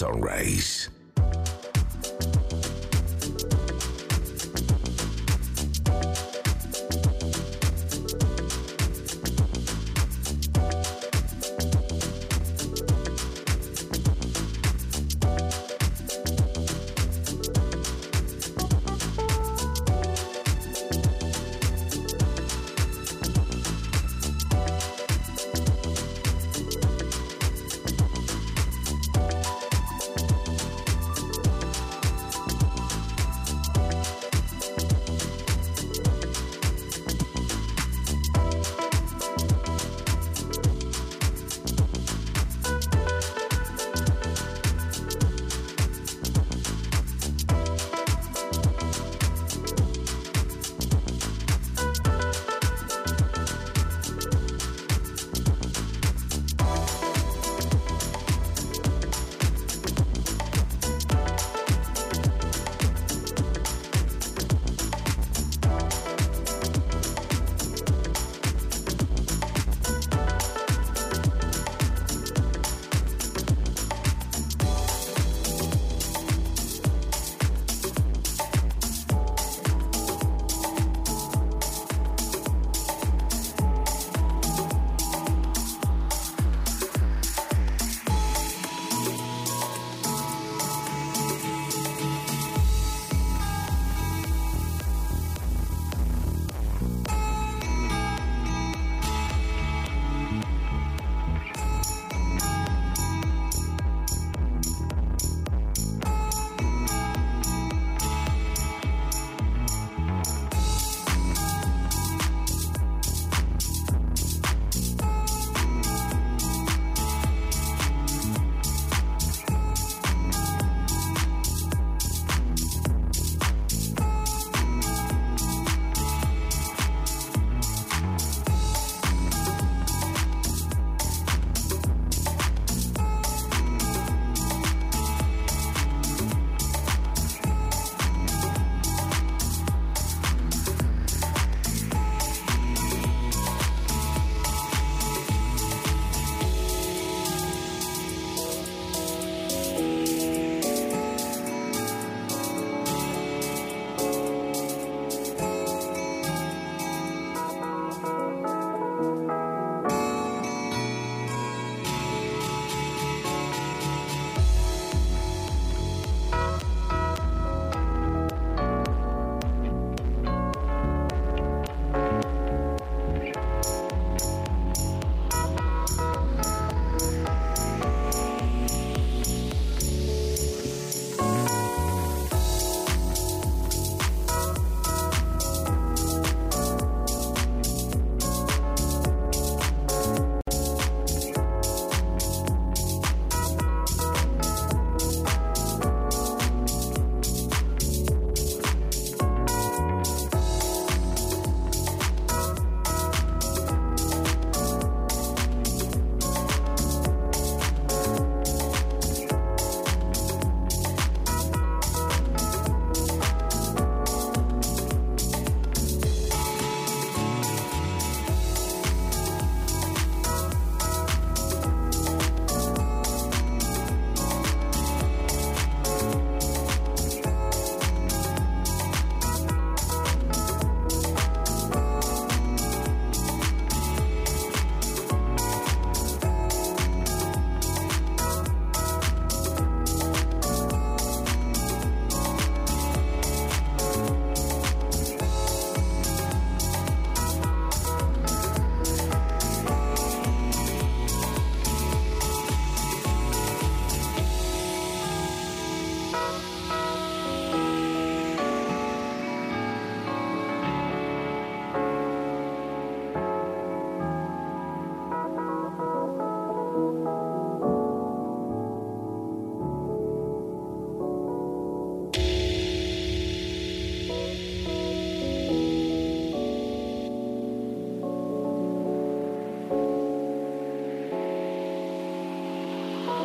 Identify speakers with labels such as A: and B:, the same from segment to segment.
A: Sunrise.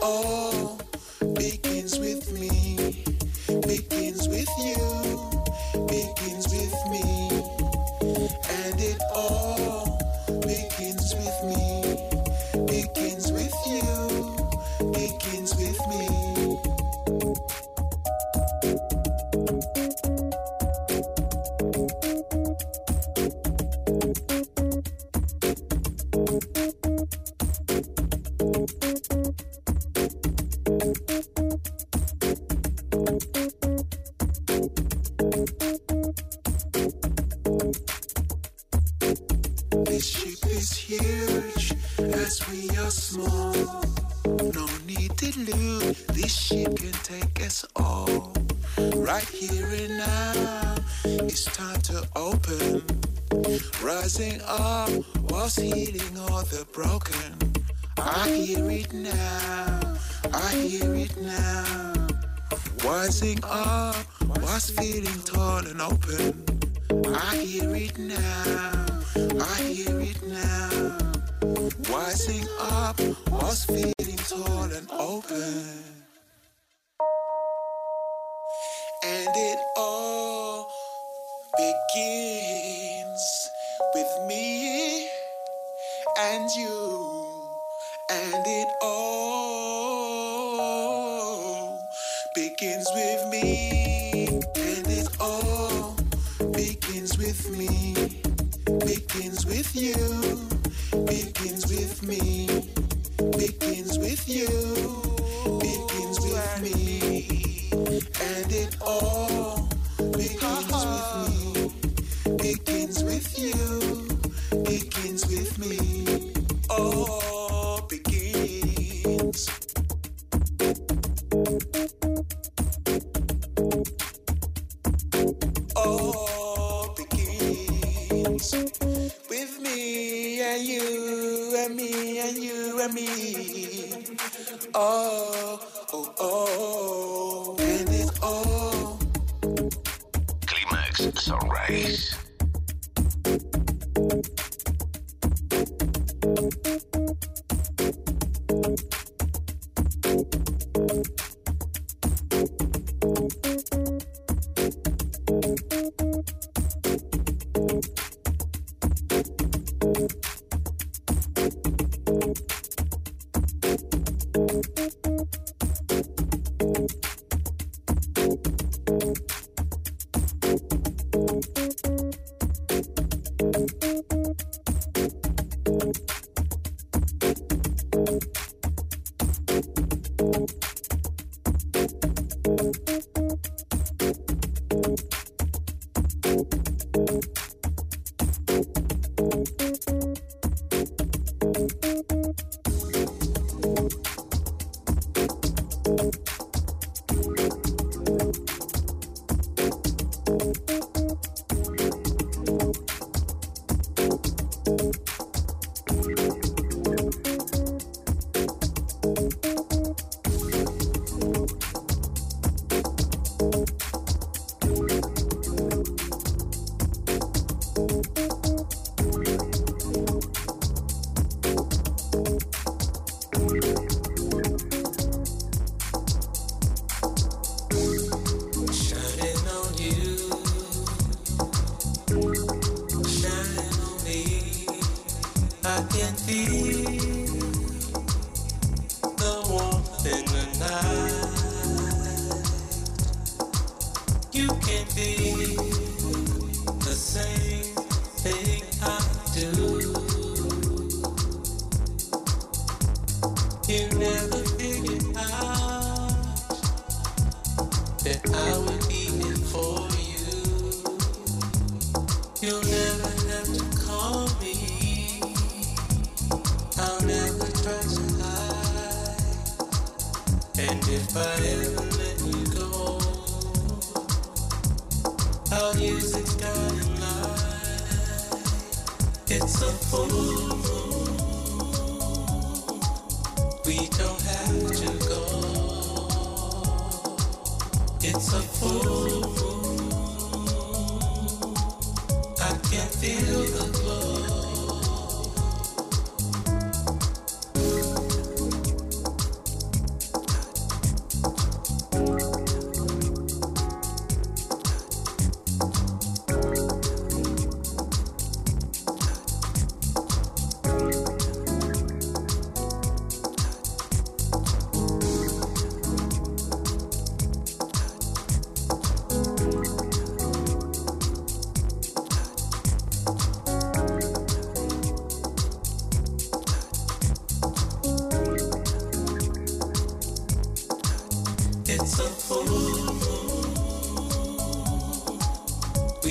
B: Oh. rising up was healing all the broken. I hear it now, I hear it now. Rising up was feeling tall and open. I hear it now.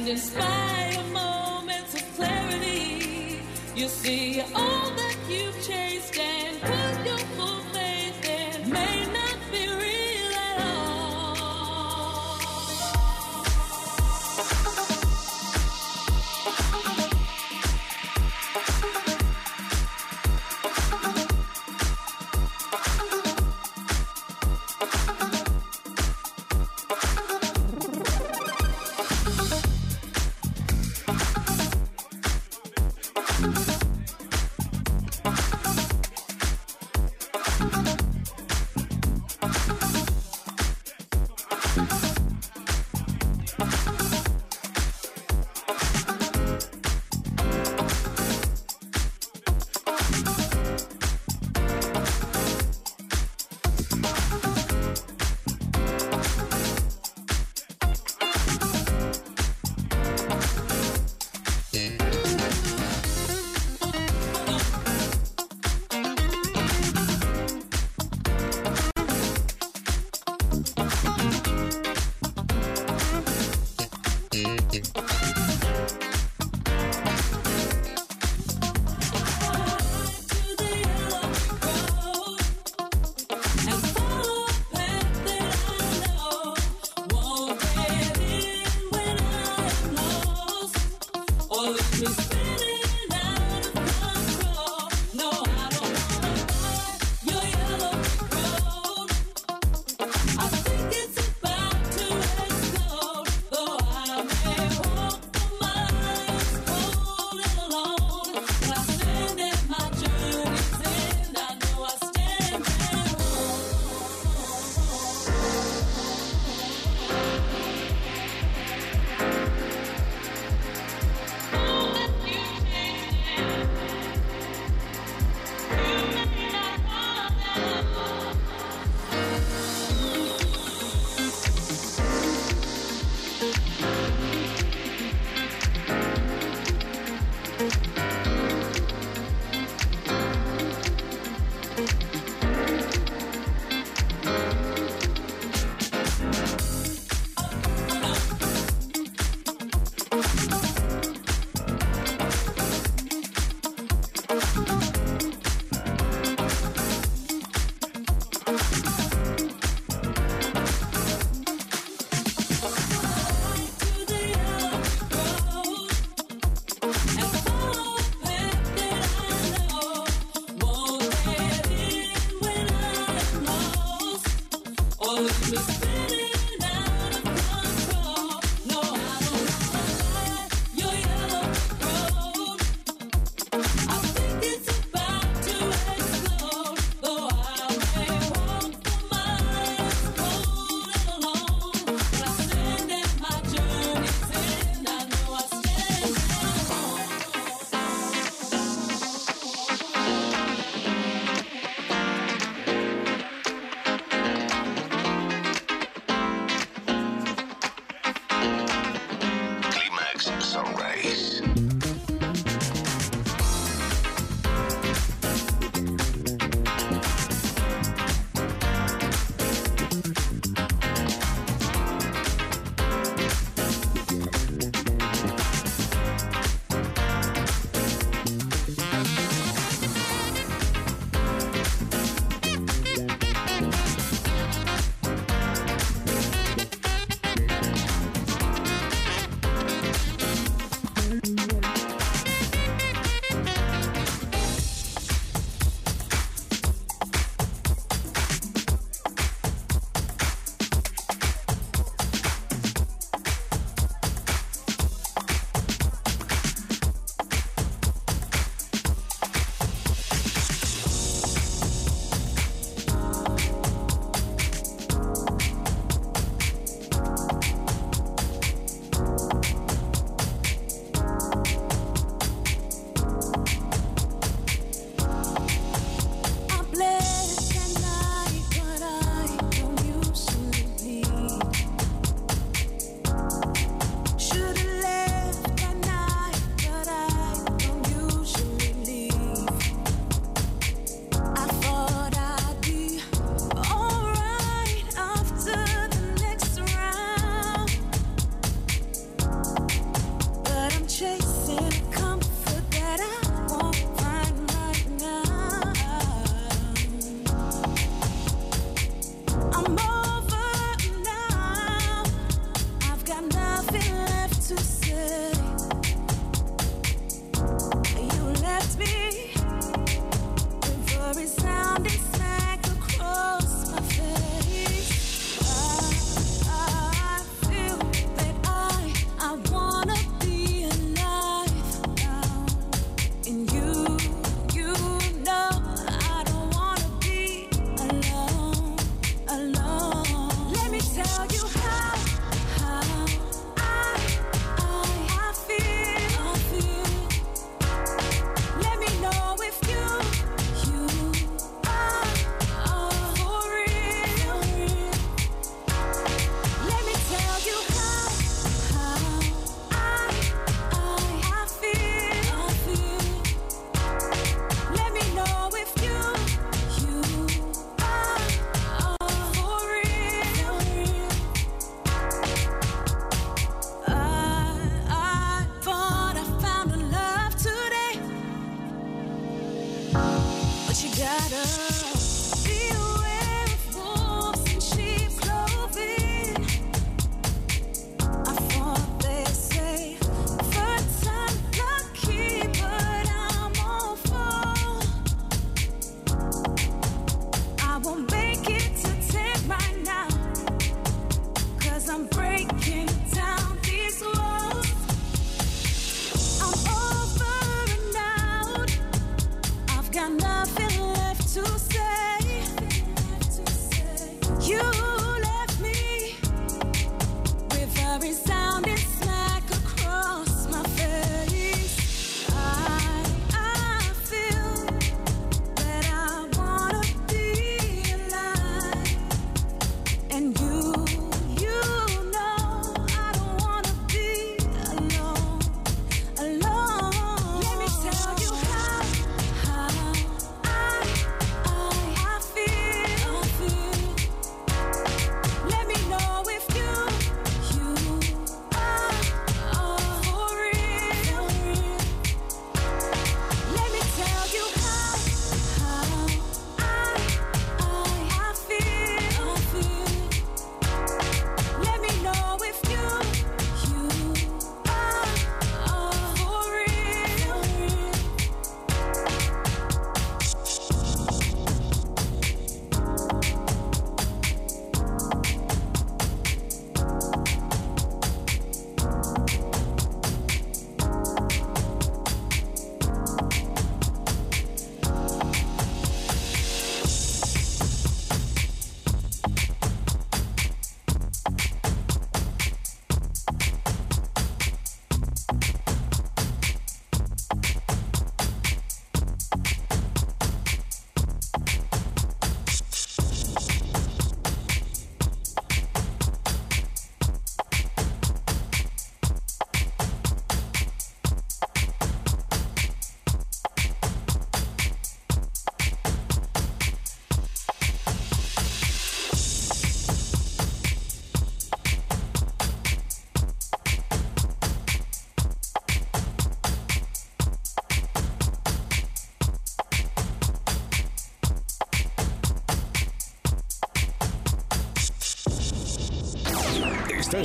C: And in spite of moments of clarity, you see.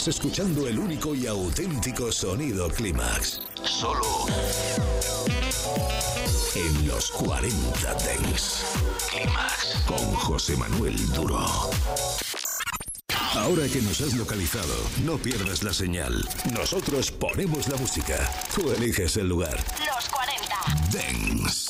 A: Estás escuchando el único y auténtico sonido Clímax. Solo en los 40 Dents. Clímax con José Manuel Duro. Ahora que nos has localizado, no pierdas la señal. Nosotros ponemos la música. Tú eliges el lugar. Los
D: 40
A: Dents.